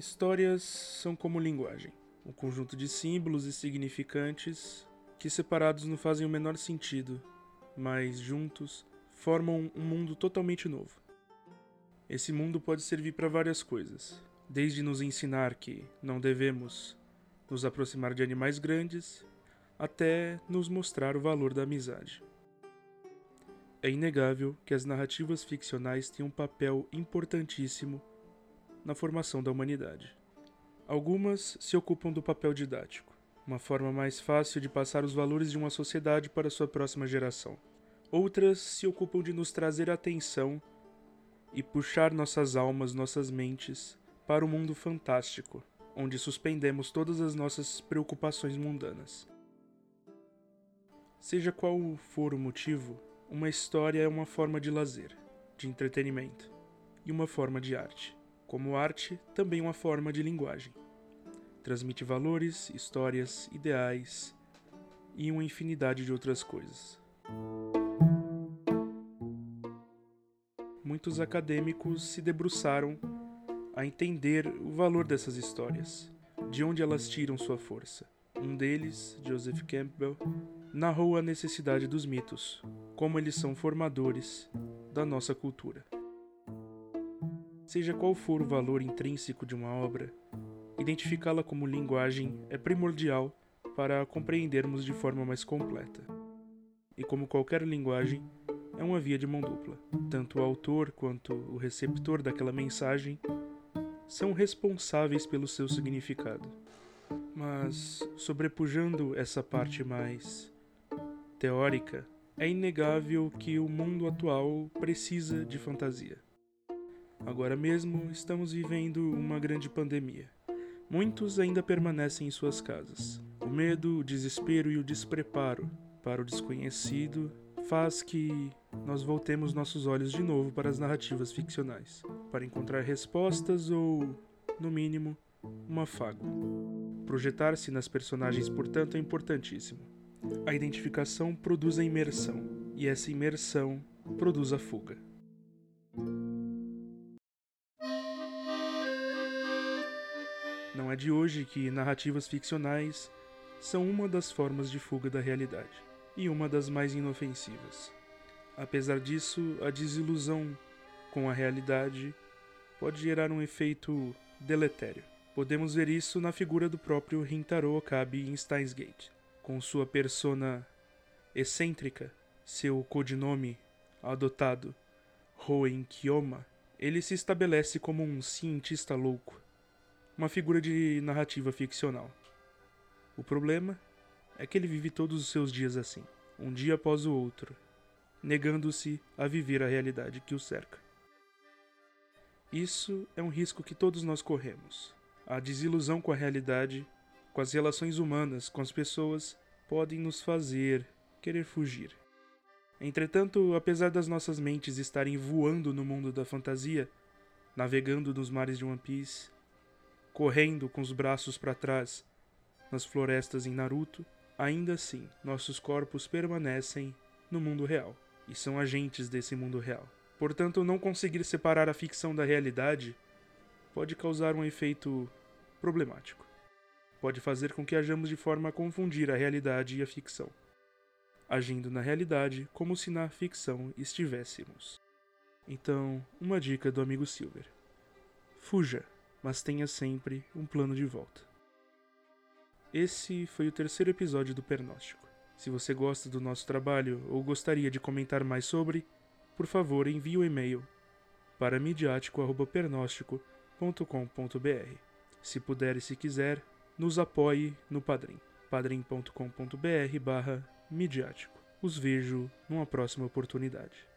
Histórias são como linguagem, um conjunto de símbolos e significantes que separados não fazem o menor sentido, mas juntos formam um mundo totalmente novo. Esse mundo pode servir para várias coisas, desde nos ensinar que não devemos nos aproximar de animais grandes, até nos mostrar o valor da amizade. É inegável que as narrativas ficcionais têm um papel importantíssimo na formação da humanidade. Algumas se ocupam do papel didático, uma forma mais fácil de passar os valores de uma sociedade para sua próxima geração. Outras se ocupam de nos trazer atenção e puxar nossas almas, nossas mentes para o mundo fantástico, onde suspendemos todas as nossas preocupações mundanas. Seja qual for o motivo, uma história é uma forma de lazer, de entretenimento e uma forma de arte. Como arte, também uma forma de linguagem. Transmite valores, histórias, ideais e uma infinidade de outras coisas. Muitos acadêmicos se debruçaram a entender o valor dessas histórias, de onde elas tiram sua força. Um deles, Joseph Campbell, narrou a necessidade dos mitos, como eles são formadores da nossa cultura. Seja qual for o valor intrínseco de uma obra, identificá-la como linguagem é primordial para compreendermos de forma mais completa. E como qualquer linguagem, é uma via de mão dupla. Tanto o autor quanto o receptor daquela mensagem são responsáveis pelo seu significado. Mas, sobrepujando essa parte mais teórica, é inegável que o mundo atual precisa de fantasia. Agora mesmo estamos vivendo uma grande pandemia. Muitos ainda permanecem em suas casas. O medo, o desespero e o despreparo para o desconhecido faz que nós voltemos nossos olhos de novo para as narrativas ficcionais, para encontrar respostas ou, no mínimo, um afago. Projetar-se nas personagens, portanto, é importantíssimo. A identificação produz a imersão, e essa imersão produz a fuga. Não é de hoje que narrativas ficcionais são uma das formas de fuga da realidade, e uma das mais inofensivas. Apesar disso, a desilusão com a realidade pode gerar um efeito deletério. Podemos ver isso na figura do próprio Rintaro Okabe em Steins Gate. Com sua persona excêntrica, seu codinome adotado, Hoen Kiyoma, ele se estabelece como um cientista louco uma figura de narrativa ficcional. O problema é que ele vive todos os seus dias assim, um dia após o outro, negando-se a viver a realidade que o cerca. Isso é um risco que todos nós corremos. A desilusão com a realidade, com as relações humanas, com as pessoas, podem nos fazer querer fugir. Entretanto, apesar das nossas mentes estarem voando no mundo da fantasia, navegando nos mares de One Piece, correndo com os braços para trás nas florestas em Naruto, ainda assim nossos corpos permanecem no mundo real e são agentes desse mundo real. Portanto, não conseguir separar a ficção da realidade pode causar um efeito problemático. Pode fazer com que ajamos de forma a confundir a realidade e a ficção, agindo na realidade como se na ficção estivéssemos. Então, uma dica do amigo Silver: fuja mas tenha sempre um plano de volta. Esse foi o terceiro episódio do Pernóstico. Se você gosta do nosso trabalho ou gostaria de comentar mais sobre, por favor envie o um e-mail para midiático.pernóstico.com.br. Se puder e se quiser, nos apoie no Padrim, padrim.com.br barra midiático. Os vejo numa próxima oportunidade.